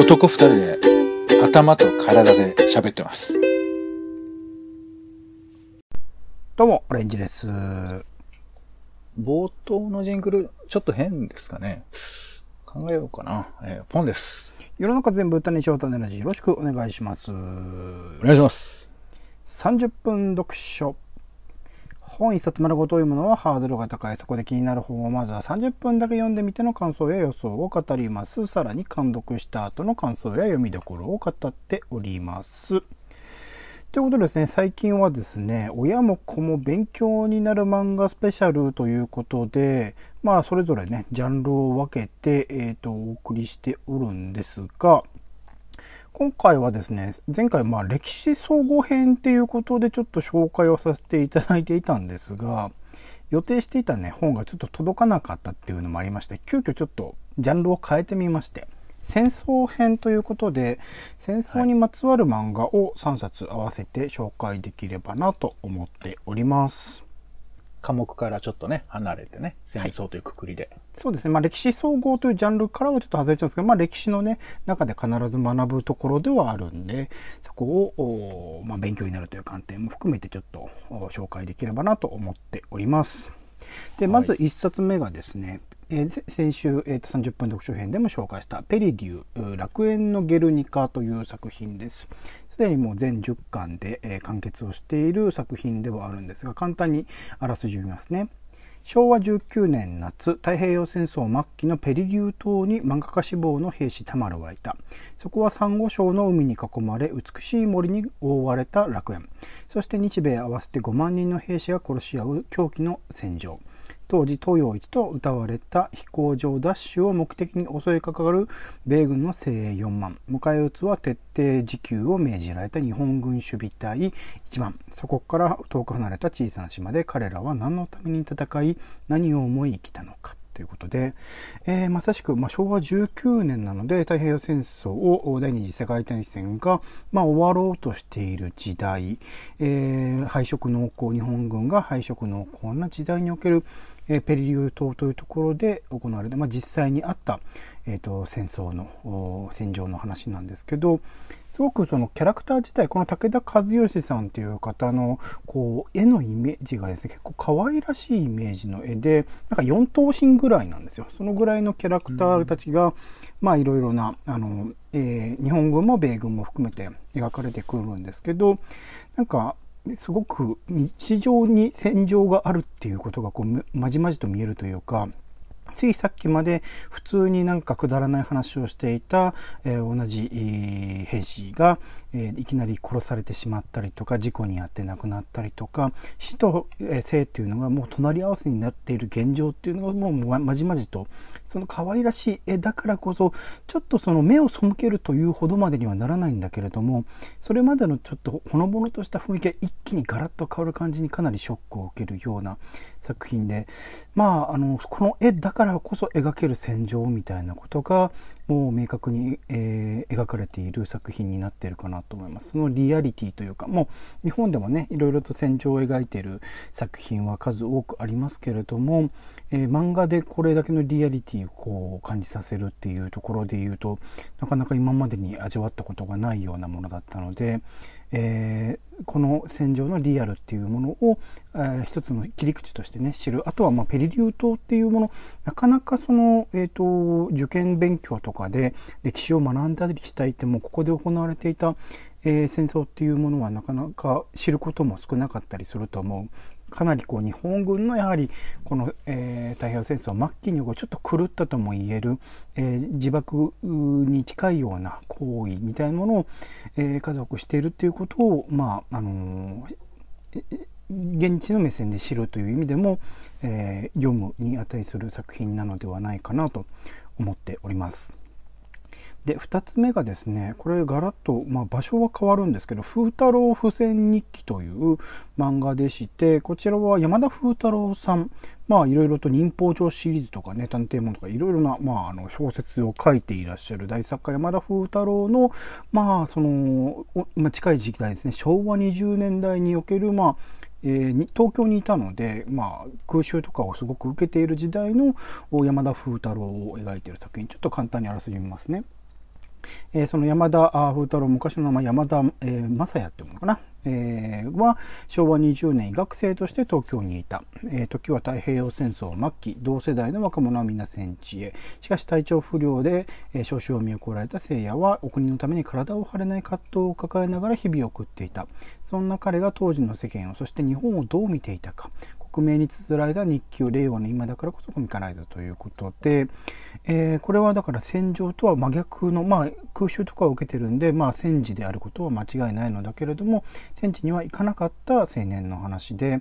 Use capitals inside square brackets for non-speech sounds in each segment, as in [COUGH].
男二人で頭と体で喋ってます。どうも、オレンジです。冒頭のジングル、ちょっと変ですかね。考えようかな。えーポンです。世の中全部歌にしようとねラジよろしくお願いします。お願いします。30分読書。本一冊丸ごと読むのはハードルが高い。そこで気になる本をまずは30分だけ読んでみての感想や予想を語ります。さらに監読した後の感想や読みどころを語っております。ということでですね、最近はですね、親も子も勉強になる漫画スペシャルということで、まあ、それぞれね、ジャンルを分けて、えっ、と、お送りしておるんですが、今回はですね、前回、まあ、歴史総合編っていうことでちょっと紹介をさせていただいていたんですが、予定していたね、本がちょっと届かなかったっていうのもありまして、急遽ちょっとジャンルを変えてみまして、戦争編ということで、戦争にまつわる漫画を3冊合わせて紹介できればなと思っております。科目からちょっとね、離れてね、戦争というくくりで。そうですね。まあ歴史総合というジャンルからはちょっと外れちゃうんですけど、まあ歴史のね、中で必ず学ぶところではあるんで、そこを、おまあ勉強になるという観点も含めてちょっとお紹介できればなと思っております。で、まず1冊目がですね、えー先週、えーと30分読書編でも紹介したペリリュー楽園のゲルニカという作品です。すでにもう全10巻で、えー完結をしている作品ではあるんですが、簡単にあらすじを見ますね。昭和19年夏太平洋戦争末期のペリリュー島に漫画家志望の兵士タマルはいたそこはサンゴ礁の海に囲まれ美しい森に覆われた楽園そして日米合わせて5万人の兵士が殺し合う狂気の戦場当時東洋一と歌われた飛行場奪取を目的に襲いかかる米軍の精鋭4万。迎え撃つは徹底持久を命じられた日本軍守備隊1万。そこから遠く離れた小さな島で彼らは何のために戦い何を思い生きたのかということで、えーまさしく、まあ、昭和19年なので太平洋戦争を第二次世界大戦が、まあ、終わろうとしている時代、えー敗色濃厚日本軍が敗色濃厚な時代における、えペリリュー島というところで行われた、まあ、実際にあった、えー、と戦争の戦場の話なんですけどすごくそのキャラクター自体この武田和義さんという方のこう絵のイメージがですね結構可愛らしいイメージの絵でなんか4頭身ぐらいなんですよ。そのぐらいのキャラクターたちが、まいろいろなあの、えー日本軍も米軍も含めて描かれてくるんですけどなんかすごく日常に戦場があるっていうことがこうまじまじと見えるというかついさっきまで普通になんかくだらない話をしていた、えー同じ、えー兵士が、えーいきなり殺されてしまったりとか事故に遭って亡くなったりとか死と、えー生っていうのがもう隣り合わせになっている現状っていうのがもうままじまじとその可愛らしい絵だからこそちょっとその目を背けるというほどまでにはならないんだけれどもそれまでのちょっとほのぼのとした雰囲気が一気にガラッと変わる感じにかなりショックを受けるような作品でまああのこの絵だからこそ描ける戦場みたいなことがもう明確に、えー描かれている作品になっているかなと思います。そのリアリティというかもう日本でもねいろいろと戦場を描いている作品は数多くありますけれども、えー漫画でこれだけのリアリティをこう感じさせるっていうところで言うとなかなか今までに味わったことがないようなものだったので、えーこの戦場のリアルっていうものを、えー一つの切り口としてね知るあとはまあペリリュー島っていうものなかなかその、えー、と受験勉強とかで歴史を学んだりしたいってもここで行われていた、えー戦争っていうものはなかなか知ることも少なかったりすると思う。かなりこう日本軍のやはりこの、えー太平洋戦争末期にこうちょっと狂ったとも言える、えー自爆に近いような行為みたいなものを、えー、家族しているっていうことをまああの現地の目線で知るという意味でも、え読むに値する作品なのではないかなと思っております。で2つ目がですねこれガラッと、まあ、場所は変わるんですけど「風太郎付箋日記」という漫画でしてこちらは山田風太郎さんまあいろいろと忍法帳シリーズとかね探偵物とかいろいろな、まあ、あの小説を書いていらっしゃる大作家山田風太郎のまあそのまあ、近い時期代ですね昭和20年代におけるまあえー東京にいたので、まあ、空襲とかをすごく受けている時代の山田風太郎を描いている作品ちょっと簡単にあらすじ見ますね。えー、その山田風太郎、昔の名前山田、えー、正也っていうものかな。えー、は昭和20年医学生として東京にいた、えー、時は太平洋戦争末期同世代の若者は皆戦地へ。しかし体調不良で、えー、召集を見送られた聖夜はお国のために体を張れない葛藤を抱えながら日々を送っていた。そんな彼が当時の世間をそして日本をどう見ていたか。克明に綴られた日記を令和の今だからこそコミカライズということで、えー、これはだから戦場とは真逆の、まあ、空襲とかを受けてるんで、まあ、戦時であることは間違いないのだけれども戦地には行かなかった青年の話で、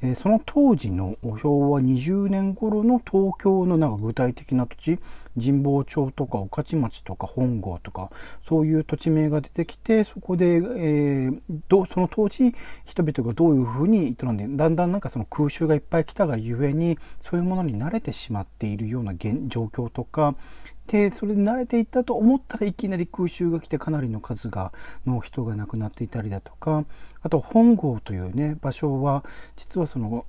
えー、その当時の昭和20年頃の東京のなんか具体的な土地神保町とか御徒町とか本郷とかそういう土地名が出てきてそこで、えー、どその当時人々がどういうふうに営んでだんだんなんかその空襲がいっぱい来たがゆえにそういうものに慣れてしまっているような現状況とかでそれで慣れていったと思ったらいきなり空襲が来てかなりの数がの人が亡くなっていたりだとかあと本郷というね場所は実はその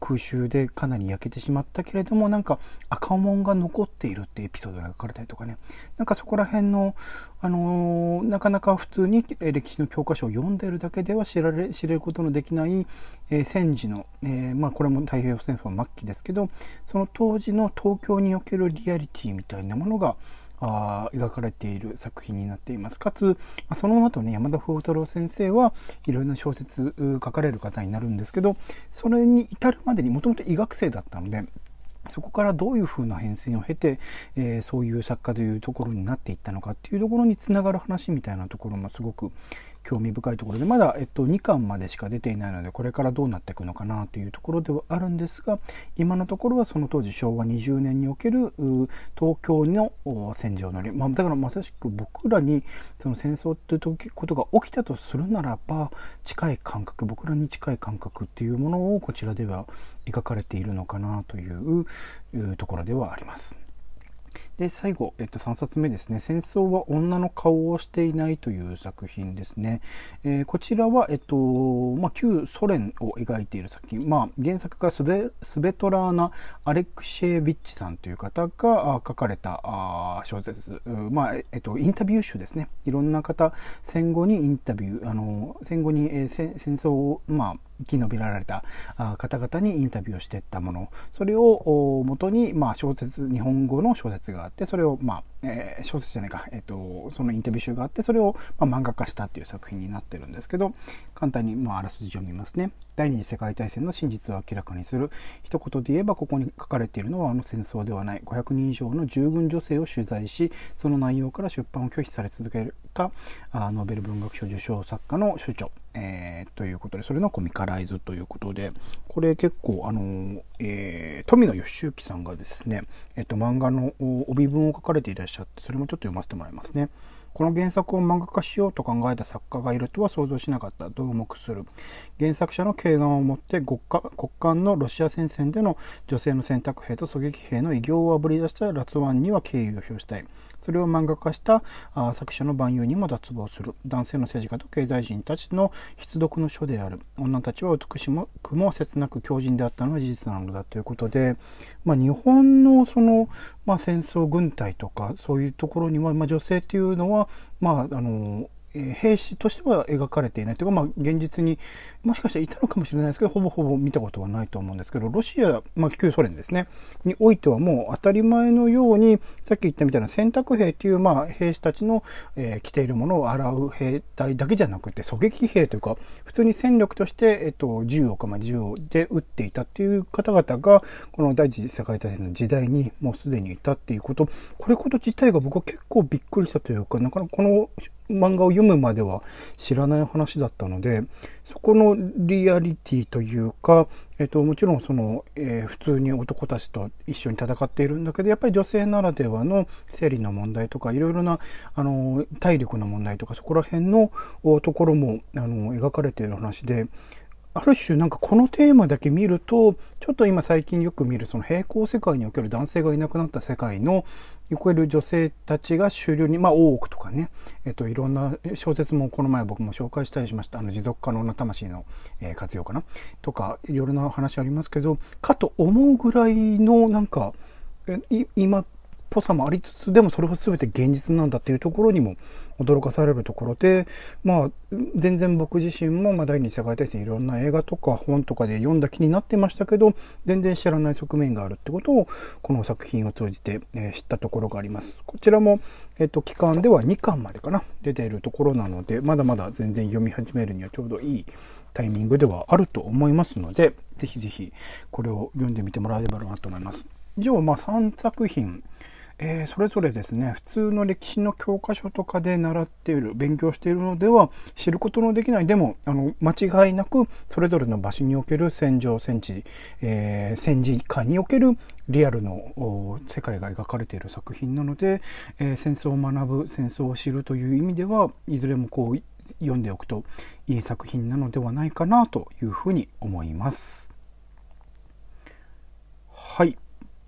空襲でかなり焼けてしまったけれどもなんか赤門が残っているってエピソードが書かれたりとかね。なんかそこら辺の、あのー、なかなか普通に歴史の教科書を読んでるだけでは知られ知れることのできない、えー、戦時の、えー、まあ、これも太平洋戦争末期ですけどその当時の東京におけるリアリティみたいなものがあ描かれている作品になっています。かつ、その後ね、山田風太郎先生はいろいろな小説書かれる方になるんですけど、それに至るまでにもともと医学生だったので、そこからどういうふうな変遷を経て、えー、そういう作家というところになっていったのかっていうところにつながる話みたいなところもすごく興味深いところでまだ、えっと、2巻までしか出ていないのでこれからどうなっていくのかなというところではあるんですが今のところはその当時昭和20年における東京の戦場のり、まあ、だからまさしく僕らにその戦争ということが起きたとするならば近い感覚僕らに近い感覚っていうものをこちらでは描かれているのかなというところではあります。で、最後、えっと、3冊目ですね。戦争は女の顔をしていないという作品ですね。えー、こちらは、えっと、まあ、旧ソ連を描いている作品。まあ、原作がスベスベトラーナ・アレクシェービッチさんという方が書かれたあ小説。まあ、えっと、インタビュー集ですね。いろんな方、戦後にインタビュー、あの、戦後に、えー、戦争を、まあ、生き延びられた方々にインタビューをしていったもの。それをもとに、まあ、小説日本語の小説があってそれを、まあえー、小説じゃないか、えーと、そのインタビュー集があってそれを、まあ、漫画化したっていう作品になってるんですけど簡単に、まあ、あらすじを見ますね。第二次世界大戦の真実を明らかにする一言で言えばここに書かれているのはあの戦争ではない。500人以上の従軍女性を取材しその内容から出版を拒否され続けたあノーベル文学賞受賞作家の主張えー、ということで、それのコミカライズということで、これ結構、あの、えー、富野義行さんがですね、えっ、と、漫画の帯文を書かれていらっしゃるって、それもちょっと読ませてもらいますね。この原作を漫画化しようと考えた作家がいるとは想像しなかった。同目する。原作者の敬願を持って国間のロシア戦線での女性の選択兵と狙撃兵の偉業をあぶり出したラツワンには敬意を表したい。それを漫画化したあ作者の万有にも脱帽する。男性の政治家と経済人たちの必読の書である。女たちは美しくも切なく強靭であったのは事実なのだということで、まあ、日本のその、まあ、戦争軍隊とかそういうところには、まあ、女性っていうのは、まあ、あのえ兵士としては描かれていないというか、まあ、現実にもしかしたらいたのかもしれないですけどほぼほぼ見たことはないと思うんですけどロシア、まあ、旧ソ連ですねにおいてはもう当たり前のようにさっき言ったみたいな選択兵という、まあ、兵士たちの、えー、着ているものを洗う兵隊だけじゃなくて狙撃兵というか普通に戦力として、えっと、銃をかまあ銃で撃っていたっていう方々がこの第一次世界大戦の時代にもうすでにいたっていうこと。これこと自体が僕は結構びっくりしたというかなかなかこの漫画を読むまでは知らない話だったので、そこのリアリティというか、えっと、もちろんその、えー、普通に男たちと一緒に戦っているんだけど、やっぱり女性ならではの生理の問題とか、いろいろな、あの、体力の問題とか、そこら辺のところも、あの、描かれている話で、ある種なんかこのテーマだけ見ると、ちょっと今最近よく見るその平行世界における男性がいなくなった世界の、いわゆる女性たちが主流に、まあ大奥とかね、えっといろんな小説もこの前僕も紹介したりしました。あの持続可能な魂の、えー、活用かな？とか、いろいろな話ありますけど、かと思うぐらいのなんか、今っぽさもありつつ、でもそれは全て現実なんだっていうところにも驚かされるところで、まあ、全然僕自身も、ま、第二次世界大戦いろんな映画とか本とかで読んだ気になってましたけど、全然知らない側面があるってことを、この作品を通じて、え、知ったところがあります。こちらも、えっ、と、期間では2巻までかな、出ているところなので、まだまだ全然読み始めるにはちょうどいいタイミングではあると思いますので、ぜひぜひこれを読んでみてもらえればなと思います。以上、まあ3作品、えー、それぞれですね、普通の歴史の教科書とかで習っている、勉強しているのでは知ることのできない、でも、あの、間違いなく、それぞれの場所における戦場、戦地、えー、戦時下におけるリアルの世界が描かれている作品なので、えー、戦争を学ぶ、戦争を知るという意味では、いずれもこう、読んでおくといい作品なのではないかなというふうに思います。はい。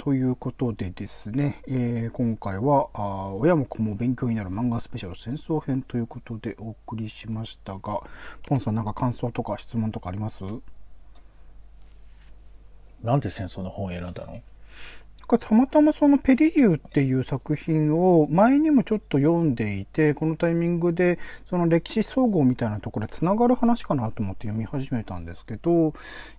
ということでですね、えー、今回はあ親も子も勉強になる漫画スペシャル戦争編ということでお送りしましたが、ポンさんなんか感想とか質問とかあります？なんで戦争の本を選んだの？たまたまそのペリリューっていう作品を前にもちょっと読んでいて、このタイミングでその歴史総合みたいなところで繋がる話かなと思って読み始めたんですけど、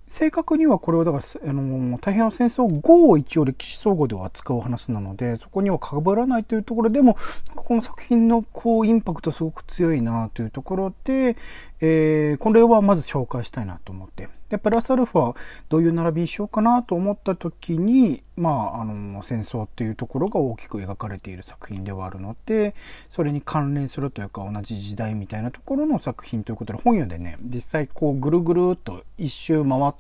正確にはこれはだから、あの、太平洋戦争後を一応歴史総合では扱う話なので、そこには被らないというところでも、この作品のこう、インパクトすごく強いなというところで、えー、これはまず紹介したいなと思って。で、プラスアルファ、どういう並びにしようかなと思った時に、まあ、あの、戦争っていうところが大きく描かれている作品ではあるので、それに関連するというか、同じ時代みたいなところの作品ということで、本屋でね、実際こう、ぐるぐるっと一周回って、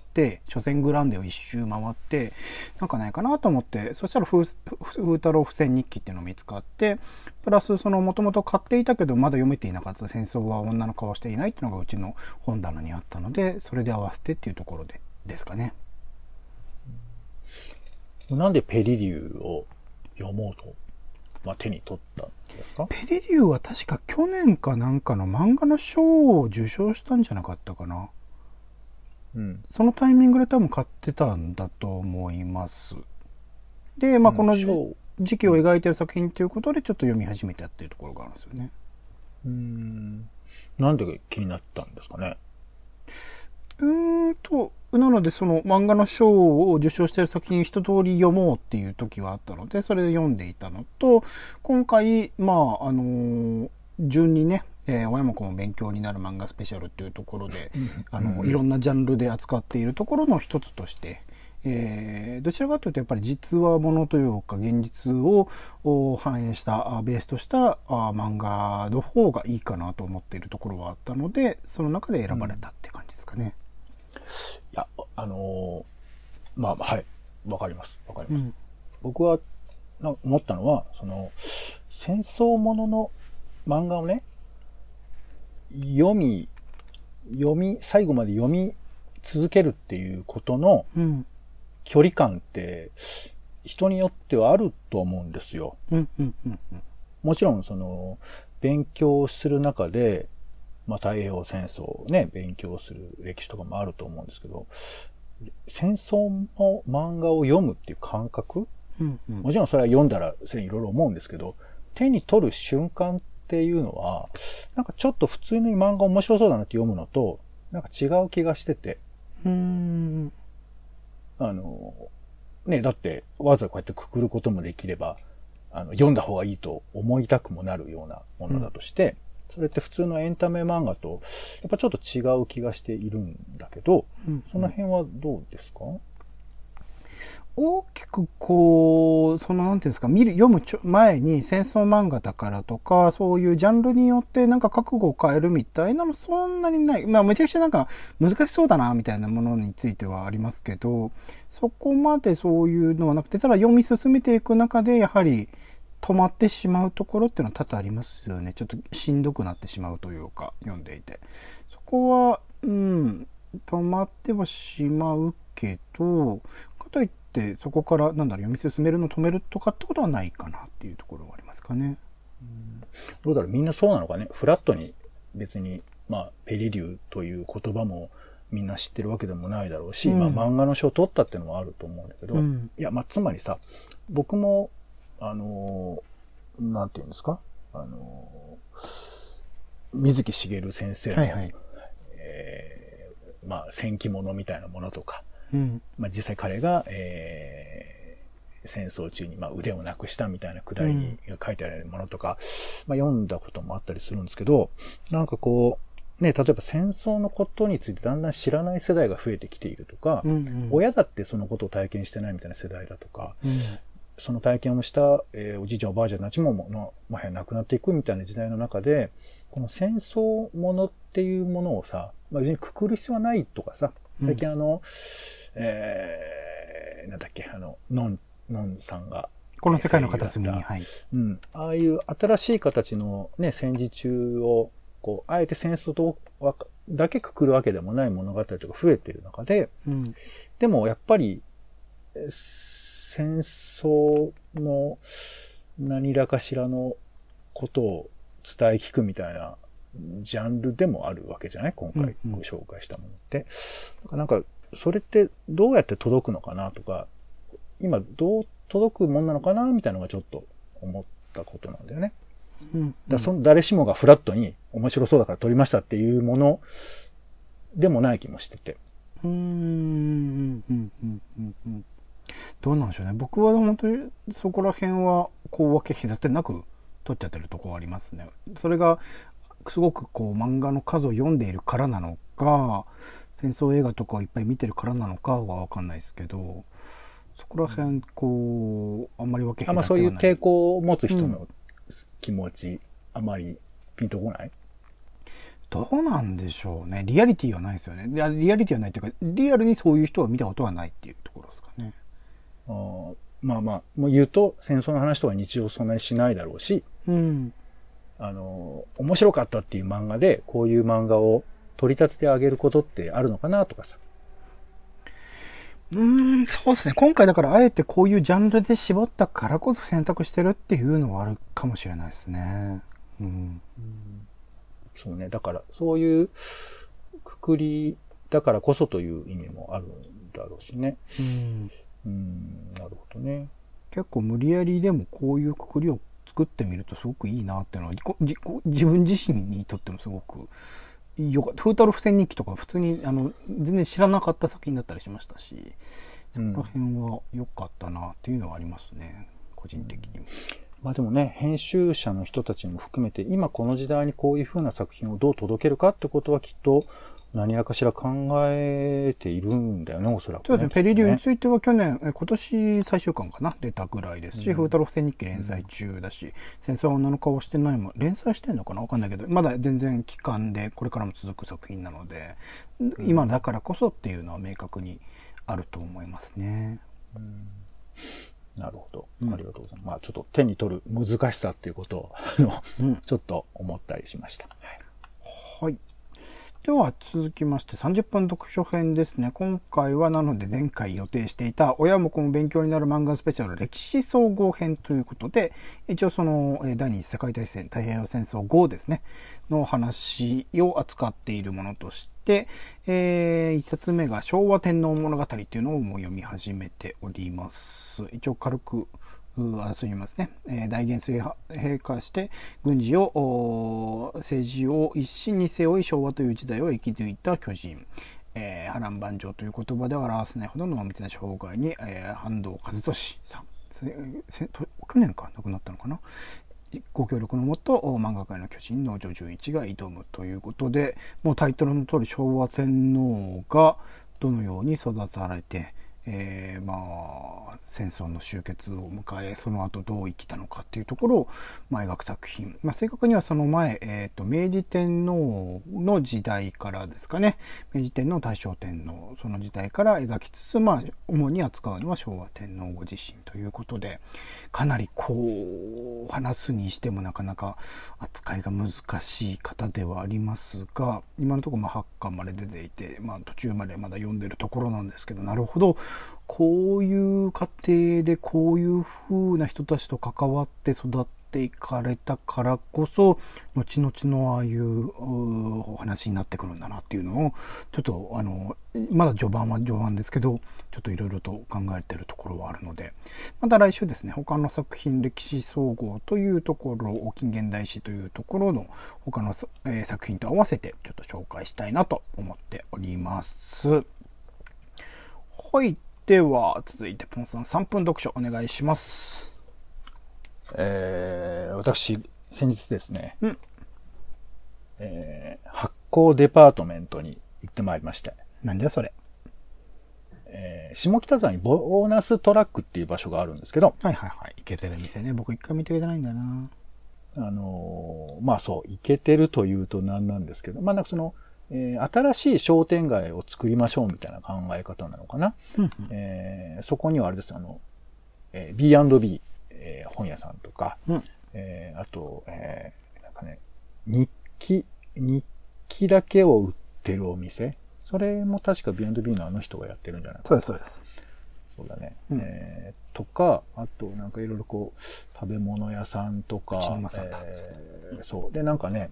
初戦グランデを一周回って、なんかないかなと思って、そしたら風、風太郎付箋日記っていうのを見つかって、プラスその、もともと買っていたけど、まだ読めていなかった戦争は女の顔をしていないっていうのがうちの本棚にあったので、それで合わせてっていうところで、ですかね。なんでペリリューを読もうと、まあ、手に取ったんですか？ペリリューは確か去年かなんかの漫画の賞を受賞したんじゃなかったかな。うん。そのタイミングで多分買ってたんだと思います。で、まあ、この時期を描いてる作品ということでちょっと読み始めたっていうところがあるんですよね。うん。なんで気になったんですかね？うーんと、なのでその漫画の賞を受賞している作品一通り読もうっていう時はあったので、それで読んでいたのと、今回、まあ、あの順にね、えー、親も子も勉強になる漫画スペシャルっていうところで、あの、いろんなジャンルで扱っているところの一つとして、えー、どちらかというとやっぱり実話ものというか現実を反映したベースとした漫画の方がいいかなと思っているところはあったのでその中で選ばれたって感じですかね。うん、いやあのー、まあはい。わかります。わかります。うん、僕は思ったのはその戦争ものの漫画をね読み読み最後まで読み続けるっていうことの、うん。距離感って人によってはあると思うんですよ。もちろんその勉強する中で、まあ、太平洋戦争をね、勉強する歴史とかもあると思うんですけど、戦争の漫画を読むっていう感覚、うんうん、もちろんそれは読んだらそれいろいろ思うんですけど、手に取る瞬間っていうのは、なんかちょっと普通に漫画面白そうだなって読むのと、なんか違う気がしてて。うん。あの、ね、だって、わざわざこうやってくくることもできれば、あの、読んだ方がいいと思いたくもなるようなものだとして、うん、それって普通のエンタメ漫画と、やっぱちょっと違う気がしているんだけど、うん、その辺はどうですか？大きくこう、そのなんていうんですか、見る、読む前に戦争漫画だからとか、そういうジャンルによってなんか覚悟を変えるみたいなのそんなにない。まあめちゃくちゃなんか難しそうだな、みたいなものについてはありますけど、そこまでそういうのはなくて、ただ読み進めていく中で、やはり止まってしまうところっていうのは多々ありますよね。ちょっとしんどくなってしまうというか、読んでいて。そこは、うん、止まってはしまうけど、かといっってそこからなんだろう読み進めるの止めるとかってことはないかなっていうところはありますかね。どうだろうみんなそうなのかね。フラットに別に、まあ、ペリリューという言葉もみんな知ってるわけでもないだろうし、うん、まあ漫画の賞を取ったっていうのもあると思うんだけど、うん、いや、まあつまりさ、僕もあの、なんていうんですか？あの、水木しげる先生の、はいはい、えー、まあ、戦記物みたいなものとか、うん、まあ、実際彼が、えー、戦争中に、まあ、腕をなくしたみたいなくだりが書いてあるものとか、うん、まあ、読んだこともあったりするんですけど、なんかこう、ね、例えば戦争のことについてだんだん知らない世代が増えてきているとか、うんうん、親だってそのことを体験してないみたいな世代だとか、うん、その体験をした、えー、おじいちゃんおばあちゃんたちももの、もはや亡くなっていくみたいな時代の中で、この戦争ものっていうものをさ、まあ、別にくくる必要はないとかさ、最近あの、うん、えー、なんだっけ、あの、ノン、ノンさんが、この世界の片隅に、はい。うん。ああいう新しい形のね、戦時中を、こう、あえて戦争とだけくくるわけでもない物語とか増えている中で、うん、でもやっぱり、戦争の何らかしらのことを伝え聞くみたいなジャンルでもあるわけじゃない？今回ご紹介したものって。うんうん、なんか、それってどうやって届くのかなとか、今どう届くもんなのかなみたいなのがちょっと思ったことなんだよね。うん、うん、だその誰しもがフラットに面白そうだから撮りましたっていうものでもない気もしてて。うん、うん、うん、うん、うん。どうなんでしょうね。僕は本当にそこら辺はこう分け隔てなく撮っちゃってるとこありますね。それがすごくこう漫画の数を読んでいるからなのか、戦争映画とかをいっぱい見てるからなのかはわかんないですけど、そこら辺こう、あんまり分け隔てない。あそういう抵抗を持つ人の気持ち、うん、あまりピンとこない？どうなんでしょうね。リアリティはないですよね。リアリティはないっていうか、リアルにそういう人は見たことはないっていうところですかね。あまあまあ、もう言うと戦争の話とか日常そんなにしないだろうし、うん。あの、面白かったっていう漫画で、こういう漫画を取り立ててあげることってあるのかなとかさ。うん、そうですね。今回だからあえてこういうジャンルで絞ったからこそ選択してるっていうのはあるかもしれないですね。うん。うんそうね。だから、そういうくくりだからこそという意味もあるんだろうしね。うん。うん、なるほどね。結構無理やりでもこういうくくりを作ってみるとすごくいいなっていうのは、自分自身にとってもすごくよかった。風太郎付箋日記とか普通にあの全然知らなかった作品だったりしましたし、そこら辺は良かったなっていうのはありますね。個人的にも。まあでもね、編集者の人たちも含めて、今この時代にこういう風な作品をどう届けるかってことはきっと、何らかしら考えているんだよね、おそらく、ね、そうですね。ペリリューについては去年、今年最終巻かな、出たぐらいですし、うん、風太郎付日記連載中だし、うん、戦争は女の顔してないも連載してんのかな？わかんないけど、まだ全然期間でこれからも続く作品なので、うん、今だからこそっていうのは明確にあると思いますね。なるほど。ありがとうございます。まあちょっと手に取る難しさっていうことを、あの、ちょっと思ったりしました。はい。はいでは続きまして30分読書編ですね。今回はなので前回予定していた親も子も勉強になる漫画スペシャル歴史総合編ということで、一応その第二次世界大戦太平洋戦争後ですね、の話を扱っているものとして、えー、一冊目が昭和天皇物語っていうのをもう読み始めております。一応軽く争いますね、えー、大元帥陛下して軍事を政治を一心に背負い昭和という時代を生き抜いた巨人、えー、波乱万丈という言葉で表せないほど濃密な障害に、えー、半藤和俊さん。去年か亡くなったのかな？ご協力のもと漫画界の巨人農場純一が挑むということでもうタイトルの通り昭和天皇がどのように育たれてえー、まあ、戦争の終結を迎え、その後どう生きたのかっていうところを、まあ、描く作品。まあ、正確にはその前、え、ー、と、明治天皇の時代からですかね。明治天皇、大正天皇、その時代から描きつつ、まあ、主に扱うのは昭和天皇ご自身ということで、かなりこう、話すにしてもなかなか扱いが難しい方ではありますが、今のところま8巻まで出ていて、まあ途中までまだ読んでるところなんですけど、なるほど、こういう家庭でこういう風な人たちと関わって育っていかれたからこそ、後々のああいうお話になってくるんだなっていうのを、ちょっとあの、まだ序盤は序盤ですけど、ちょっといろいろと考えてるところはあるので、また来週ですね、他の作品、歴史総合というところ、近現代史というところの他の、え、作品と合わせてちょっと紹介したいなと思っております。はい。では、続いて、ポンさん3分読書お願いします。えー、私、先日ですね、うん、えー、発行デパートメントに行ってまいりまして。なんだよ、それ。えー、下北沢にボーナストラックっていう場所があるんですけど。はいはいはい。行けてる店ね。僕一回見てくれてないんだな。あのー、まあそう、行けてるというと何なんですけど、まあなんかその、えー、新しい商店街を作りましょうみたいな考え方なのかな。うんうん、えー、そこにはあれです、あの、えー、B&B、えー、本屋さんとか、うん、えー、あと、えー、なんかね、日記、日記だけを売ってるお店それも確か B&B のあの人がやってるんじゃないかな。そうです、そうです。そうだね。うん、えー、とか、あとなんかいろいろこう、食べ物屋さんとか、えー、そう。で、なんかね、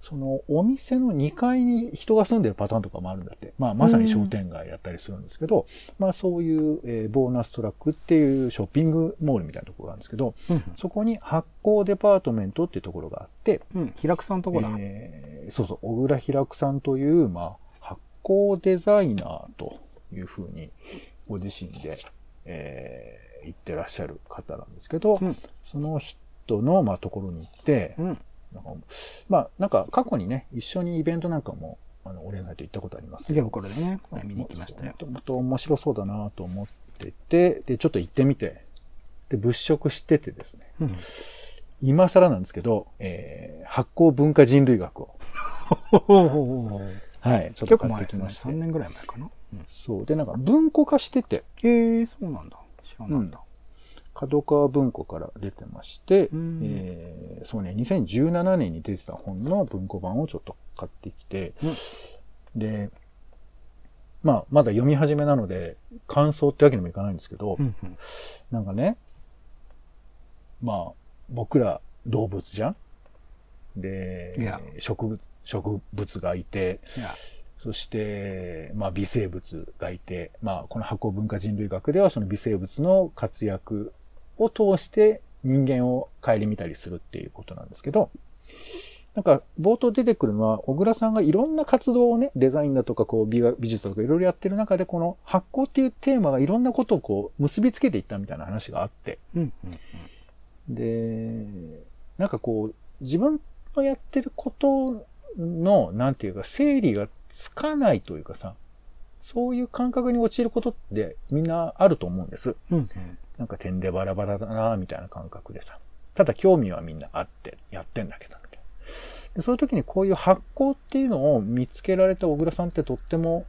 そのお店の2階に人が住んでるパターンとかもあるんだって。まあまさに商店街やったりするんですけど、まあそういう、えー、ボーナストラックっていうショッピングモールみたいなところがあるんですけど、うん、そこに発酵デパートメントっていうところがあって、うん、平久さんとこだ。えー、そうそう、小倉平久さんという、まあ発酵デザイナーというふうにご自身で、えー、言ってらっしゃる方なんですけど、うん、その人の、まあ、ところに行って、うんなんかまあ、なんか過去にね、一緒にイベントなんかも、あの、オレンサイト行ったことありますけど。これでね、これ見に行きましたよ。もともと面白そうだなと思ってて、で、ちょっと行ってみて、で、物色しててですね、うん、今更なんですけど、えー、発酵文化人類学を。[LAUGHS] はい、ちょっと買ってきました。3年ぐらい前かな。うん、そう。で、なんか文庫化してて。へえー、そうなんだ。知らなんだ。角川文庫から出てまして、えー、そうね、2017年に出てた本の文庫版をちょっと買ってきて、うん、で、まあ、まだ読み始めなので、感想ってわけにもいかないんですけど、うんうん、なんかね、まあ、僕ら動物じゃん？で、植物、植物がいて、そして、まあ、微生物がいて、まあ、この発酵文化人類学ではその微生物の活躍を通して人間を顧みたりするっていうことなんですけど、なんか冒頭出てくるのは、小倉さんがいろんな活動をね、デザインだとかこう美美術だとかいろいろやってる中で、この発酵っていうテーマがいろんなことをこう結びつけていったみたいな話があって、で、なんかこう、自分のやってることの、なんていうか、整理がつかないというかさ、そういう感覚に陥ることってみんなあると思うんです。うんうんなんか点でバラバラだなみたいな感覚でさ。ただ興味はみんなあってやってんだけど、みたいな。でそういう時にこういう発行っていうのを見つけられた小倉さんってとっても、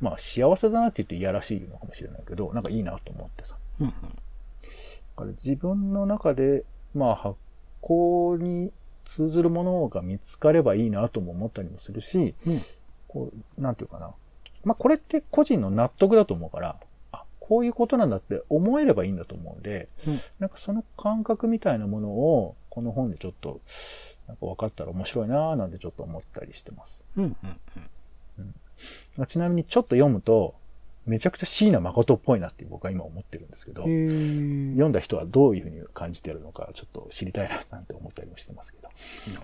まあ幸せだなって言っていやらしいのかもしれないけど、なんかいいなと思ってさ。うんうん、だから自分の中で、まあ発行に通ずるものが見つかればいいなとも思ったりもするし、うん、こう、なんていうかな。まあこれって個人の納得だと思うから、こういうことなんだって思えればいいんだと思うんで、うん、なんかその感覚みたいなものを、この本でちょっと、なんか分かったら面白いなぁなんてちょっと思ったりしてます。うんうんうんうん、ちなみにちょっと読むと、めちゃくちゃ椎名誠っぽいなって僕は今思ってるんですけど、読んだ人はどういうふうに感じてるのかちょっと知りたいななんて思ったりもしてますけど。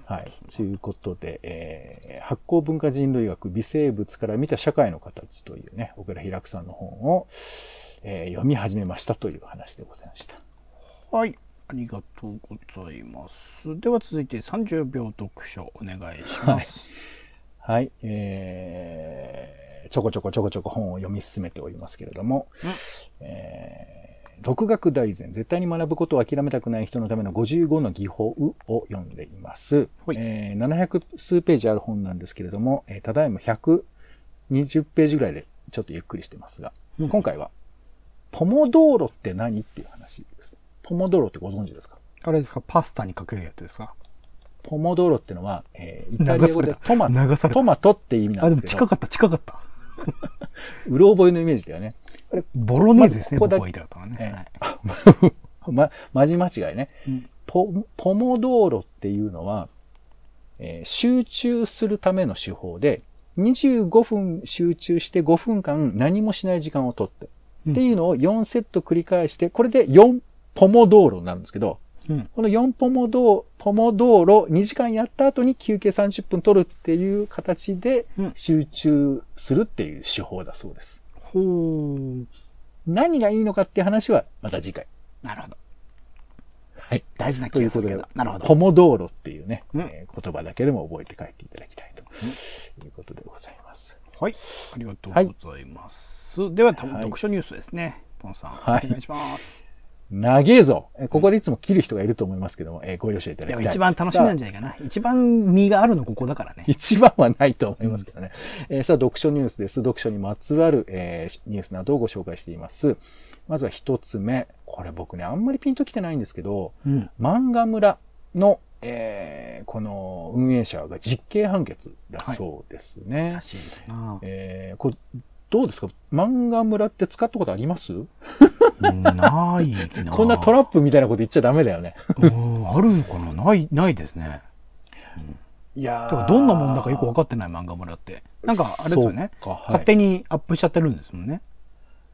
はい。ということで、えー、発酵文化人類学微生物から見た社会の形というね、小倉平久さんの本を、えー、読み始めましたという話でございました。はい。ありがとうございます。では続いて30秒読書お願いします。はい、はい、えー、ちょこちょこちょこちょこ本を読み進めておりますけれども、うん、えー、独学大全、絶対に学ぶことを諦めたくない人のための55の技法を読んでいます。はい、えー、700数ページある本なんですけれども、えー、ただいま120ページぐらいでちょっとゆっくりしてますが、うん、今回はポモドーロって何っていう話です。ポモドーロってご存知ですか？あれですか？パスタにかけるやつですか？ポモドーロってのは、えー、イタリア語でトマト、トマトって意味なんですけど。あ、でも近かった、近かった。[LAUGHS] うろ覚えのイメージだよね。あれ、ボロネーズですね、ま、ここだけ。たね。[LAUGHS] ま、まじ間違いね。うん、ポ、ポモドーロっていうのは、えー集中するための手法で、25分集中して5分間何もしない時間をとって、うんっていうのを4セット繰り返して、これで4ポモドーロになるんですけど、うん。この4ポモドー、ポモドーロ2時間やった後に休憩30分取るっていう形でうん集中するっていう手法だそうです。ほう。何がいいのかっていう話はまた次回。なるほど。はい。大事な気がするけど。、なるほど。ポモドーロっていうね、うんえー言葉だけでも覚えて帰っていただきたいということでございます。はい。ありがとうございます。では、多分はい読書ニュースですね。ポンさん。はいお願いします。長えぞ。えーここでいつも切る人がいると思いますけども、えーご容赦いただきたい。でも一番楽しみなんじゃないかな。一番身があるのここだからね。一番はないと思いますけどね。えーさあ、読書ニュースです。読書にまつわる、えーニュースなどをご紹介しています。まずは一つ目。これ僕ね、あんまりピンときてないんですけど、うん。漫画村の、えーこの運営者が実刑判決だそうですね。らしい。えーこれどうですか？漫画村って使ったことあります？うんないな。こんなトラップみたいなこと言っちゃダメだよね。うん、あるのかな？ない、ないですね。いやてかどんなもんだかよく分かってない漫画村って。なんか、あれですよね。勝手にアップしちゃってるんですもんね。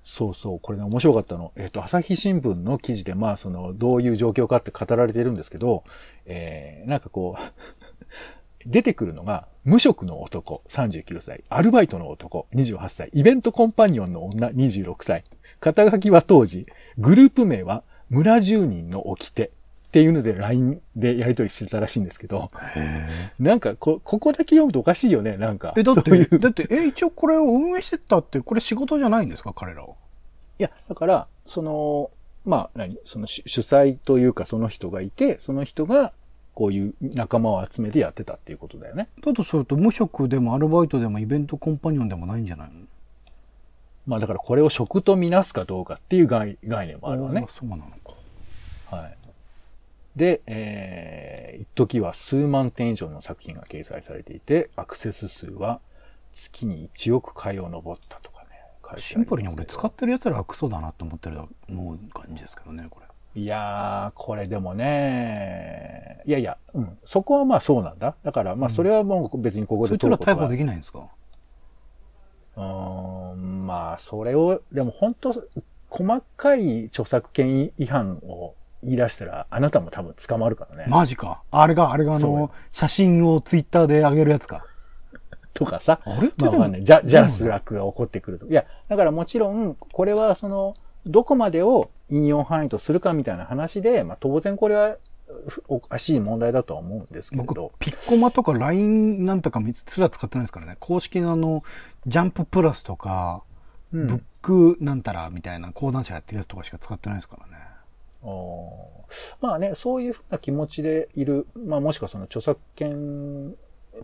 そうそう、これね、面白かったの。えっ、と、朝日新聞の記事で、まあ、その、どういう状況かって語られてるんですけど、えー、なんかこう、[LAUGHS] 出てくるのが、無職の男、39歳、アルバイトの男、28歳、イベントコンパニオンの女、26歳、肩書きは当時、グループ名は、村住人の掟っていうので LINE でやり取りしてたらしいんですけど、なんかこ、ここだけ読むとおかしいよね、なんか。え、だって、そういうだって、え、一応これを運営してたって、これ仕事じゃないんですか彼らは？いや、だから、その、まあ、何？その主主催というかその人がいて、その人がこういう仲間を集めてやってたっていうことだよね。だとすると、無職でもアルバイトでもイベントコンパニオンでもないんじゃないの？まあだからこれを職とみなすかどうかっていう概概念もあるわねあ。そうなのか。はい。で、えー、一時は数万点以上の作品が掲載されていて、アクセス数は月に1億回を上ったとかね。シンプルに俺使ってる奴らはクソだなって思ってる思う感じですけどね、これ。いやー、これでもね、いやいや、うん、そこはまあそうなんだ。だからまあそれはもう別にここでそいつら逮捕問うことはできないんですか？うーん、まあそれを、でも本当細かい著作権違反を言い出したら、あなたも多分捕まるからね。マジか。あれが、あれがあの、写真をツイッターで上げるやつか。[LAUGHS] とかさ。あれ？まあわかんない。ジャ、ジャスラックが起こってくると。いや、だからもちろん、これはその、どこまでを引用範囲とするかみたいな話で、まあ当然これは、ふおかしい問題だとは思うんですけれ僕ど。、ピッコマとか LINE なんとかすら使ってないですからね。公式のあの、ジャンププラスとか、うんブックなんたらみたいな講談社やってるやつとかしか使ってないですからね。まあね、そういうふうな気持ちでいる、まあもしくはその著作権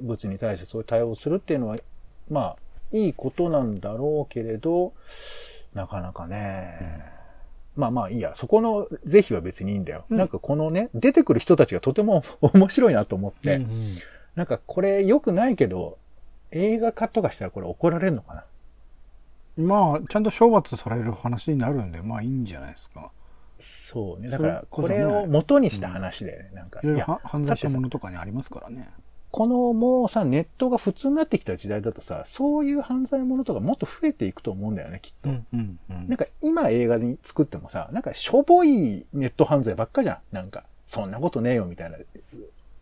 物に対してそういう対応をするっていうのは、まあいいことなんだろうけれど、なかなかね、まあまあいいや、そこの是非は別にいいんだよ。うん。なんかこのね、出てくる人たちがとても [LAUGHS] 面白いなと思って、うんうんなんかこれ良くないけど、映画化とかしたらこれ怒られるのかな？まあ、ちゃんと処罰される話になるんで、まあいいんじゃないですか。そうね。だから、これを元にした話だよね。なんか。いろいろ犯罪者ものとかにありますからね。このもうさ、ネットが普通になってきた時代だとさ、そういう犯罪ものとかもっと増えていくと思うんだよね、きっと。うんうんうんなんか今映画に作ってもさ、なんかしょぼいネット犯罪ばっかじゃん。なんか、そんなことねえよみたいな、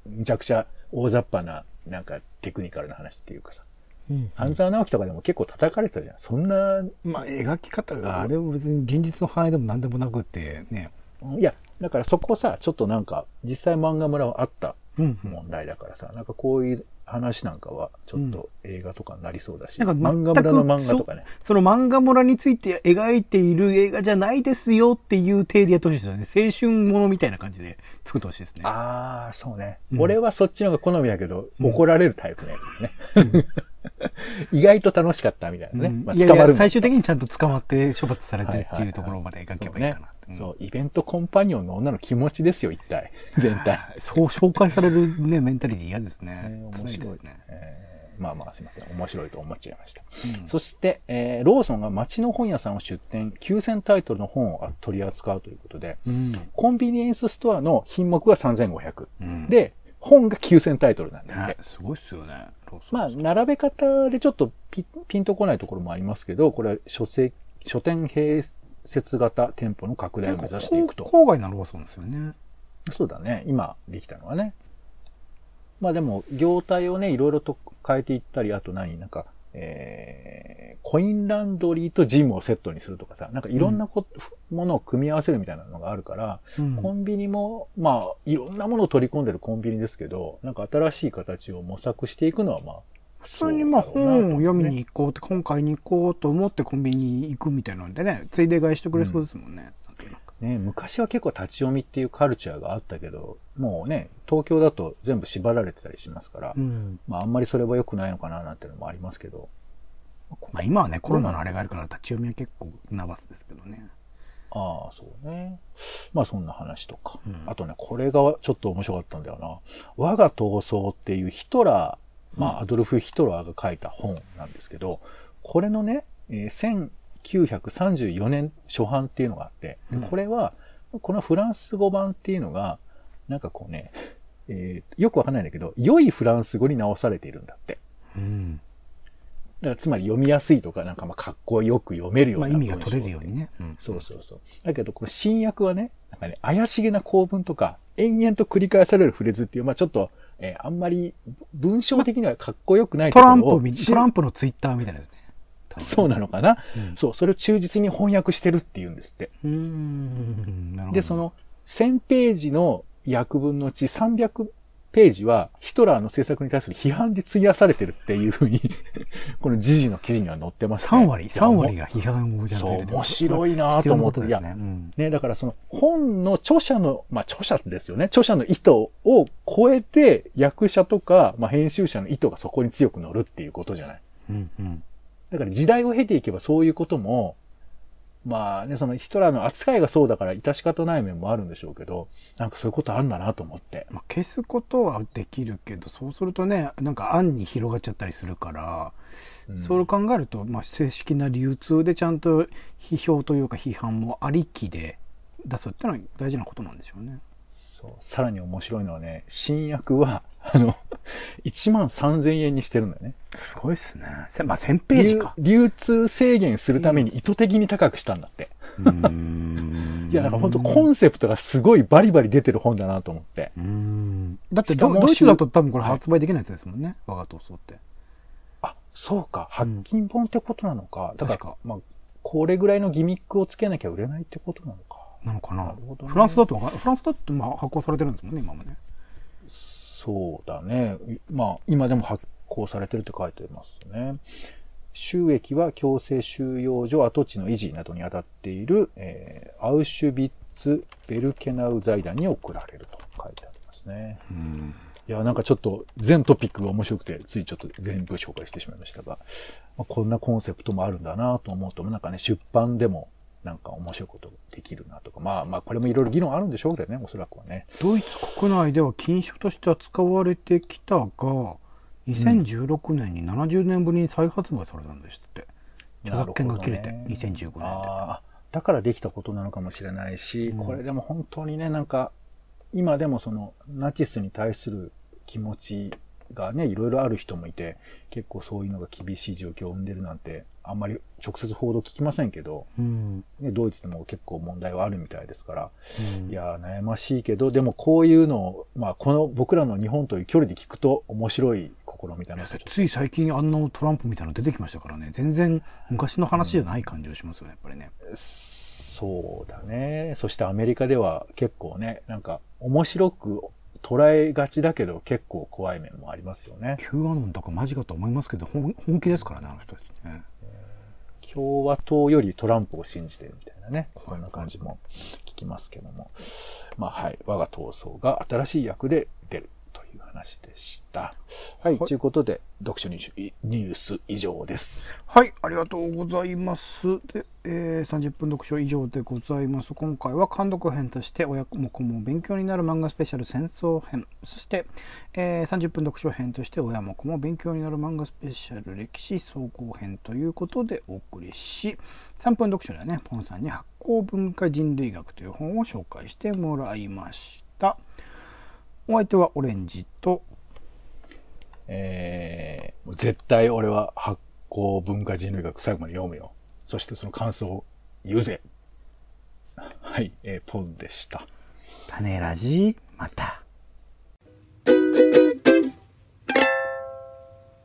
むちゃくちゃ大雑把な、なんかテクニカルな話っていうかさ。うん半沢直樹とかでも結構叩かれてたじゃん。そんな、まあ描き方があれも別に現実の範囲でも何でもなくってね。いや、だからそこさ、ちょっとなんか、実際漫画村はあったうん問題だからさ、なんかこういう話なんかは、ちょっと映画とかになりそうだし、なんか漫画村の漫画とかね。その漫画村について描いている映画じゃないですよっていう体でやってほしいですよね。青春ものみたいな感じで作ってほしいですね。ああ、そうね、うん俺はそっちの方が好みだけど、怒られるタイプのやつだね。[LAUGHS] 意外と楽しかったみたいなね。まあ、うんいやいや最終的にちゃんと捕まって処罰されてはいはいはいっていうところまで描けばいいかなそう,、イベントコンパニオンの女の気持ちですよ、一体。[LAUGHS] 全体。そう紹介されるね、メンタリティ嫌ですねね。辛いです面白いね。えーまあまあすいません。面白いと思っちゃいました。そして、えーローソンが街の本屋さんを出店、9000タイトルの本を取り扱うということで、うん。コンビニエンスストアの品目が3500。うんで、本が9000タイトルなんだっ。すごいっすよね。まあ、並べ方でちょっとピピンとこないところもありますけど、これは書籍書店併設型店舗の拡大を目指していくと。郊外のローソンですよね。そうだね。今できたのはね。まあでも、業態をね、いろいろと変えていったり、あと何？なんか、えー、コインランドリーとジムをセットにするとかさ、なんかいろんなこ、ものを組み合わせるみたいなのがあるから、うんコンビニも、まあ、いろんなものを取り込んでるコンビニですけど、なんか新しい形を模索していくのは、まあ、普通にまあ本を読みに行こうって、本買いに行こうと思ってコンビニに行くみたいなんでね、ついで買いしてくれそうですもんね。なんね、昔は結構立ち読みっていうカルチャーがあったけど、もうね、東京だと全部縛られてたりしますから、うん。まああんまりそれは良くないのかななんていうのもありますけど、まあ今はね、コロナのあれがあるから立ち読みは結構ナバスですけどね。ああ、そうね。まあそんな話とか。うんあとね、これがちょっと面白かったんだよな。我が闘争っていうヒトラー、まあアドルフ・ヒトラーが書いた本なんですけど、これのね、えー1934年初版っていうのがあって、これは、このフランス語版っていうのが、なんかこうね、えーよくわかんないんだけど、良いフランス語に直されているんだって。うん。だからつまり読みやすいとか、なんかまあかっこよく読めるようなまあ意味が取れるようにね。うんそうそうそう。だけど、この新訳はね、なんかね、怪しげな構文とか、延々と繰り返されるフレーズっていう、まあちょっと、えーあんまり文章的にはかっこよくないとトころをランプトランプのツイッターみたいなですね。そうなのかな、うん。そう、それを忠実に翻訳してるっていうんですって。で、そ、の、1000ページの訳文のうち300ページは、ヒトラーの政策に対する批判で費やされてるっていうふうに、[LAUGHS] この時事の記事には載ってますね。3割、いや3割が批判をちゃそう面白いなと思ってですね。うんね、だからその本の著者の、まあ著者ですよね。著者の意図を超えて役者とか、まあ編集者の意図がそこに強く乗るっていうことじゃない。うんうん。だから時代を経ていけばそういうことも、まあね、そのヒトラーの扱いがそうだから致し方ない面もあるんでしょうけど、なんかそういうことあるんだなと思って。まあ、消すことはできるけど、そうするとね、なんか案に広がっちゃったりするから、うんそれを考えると、まあ、正式な流通でちゃんと批評というか批判もありきで出すっていうのは大事なことなんでしょうね。そう。さらに面白いのはね、新訳は、あの、1万3000円にしてるんだよね。すごいっすね。せまあ、1000ページか。流流通制限するために意図的に高くしたんだって。[LAUGHS] いや、なんか本当コンセプトがすごいバリバリ出てる本だなと思って。うーんだってドドイツだと多分これ発売できないやつですもんね。我が闘争って。あ、そうか。発禁本ってことなのか。だから、確かまあ、これぐらいのギミックをつけなきゃ売れないってことなのか。なのかななねフランスだとフランスだとまあ発行されてるんですもんね、今もね。そうだね。いまあ、今でも発行されてるって書いてますね。収益は強制収容所跡地の維持などに当たっている、えーアウシュビッツ・ベルケナウ財団に送られると書いてありますね。うん。いや、なんかちょっと全トピックが面白くて、ついちょっと全部紹介してしまいましたが、まあ、こんなコンセプトもあるんだなと思うと、なんかね、出版でもなんか面白いことできるなとか、まあまあ、これもいろいろ議論あるんでしょうけどね、おそらくはね。ドイツ国内では禁書として扱われてきたが、2016年に70年ぶりに再発売されたんですって。著作権が切れて、ね2015年で。だからできたことなのかもしれないし、うんこれでも本当にね、なんか、今でもその、ナチスに対する気持ちがね、いろいろある人もいて、結構そういうのが厳しい状況を生んでるなんて、あんまり直接報道聞きませんけど、うん。ね、ドイツでも結構問題はあるみたいですから、うんいやー、悩ましいけど、でもこういうのを、まあ、この僕らの日本という距離で聞くと面白い試みだなとちょっとつい最近あんなトランプみたいなの出てきましたからね。全然昔の話じゃない感じがしますよね、やっぱりね。そうだね。そしてアメリカでは結構ね、なんか面白く捉えがちだけど結構怖い面もありますよね。Q アノンとかマジかと思いますけど、本本気ですからね、あの人たちね。共和党よりトランプを信じてるみたいなね。そんな感じも聞きますけども。まあはい。我が闘争が新しい役で出る話でした。はい。ということで、読書ニュース以上です。はい、ありがとうございます。で、えー30分読書以上でございます。今回は監読編として、親も子も勉強になる漫画スペシャル戦争編。そして、えー30分読書編として、親も子も勉強になる漫画スペシャル歴史総合編ということでお送りし、3分読書ではね、ポンさんに発酵文化人類学という本を紹介してもらいました。お相手はオレンジと、えー、絶対俺は発酵文化人類学最後まで読むよ。そしてその感想を言うぜ。はい、えー、ポンでした。種ラジまた。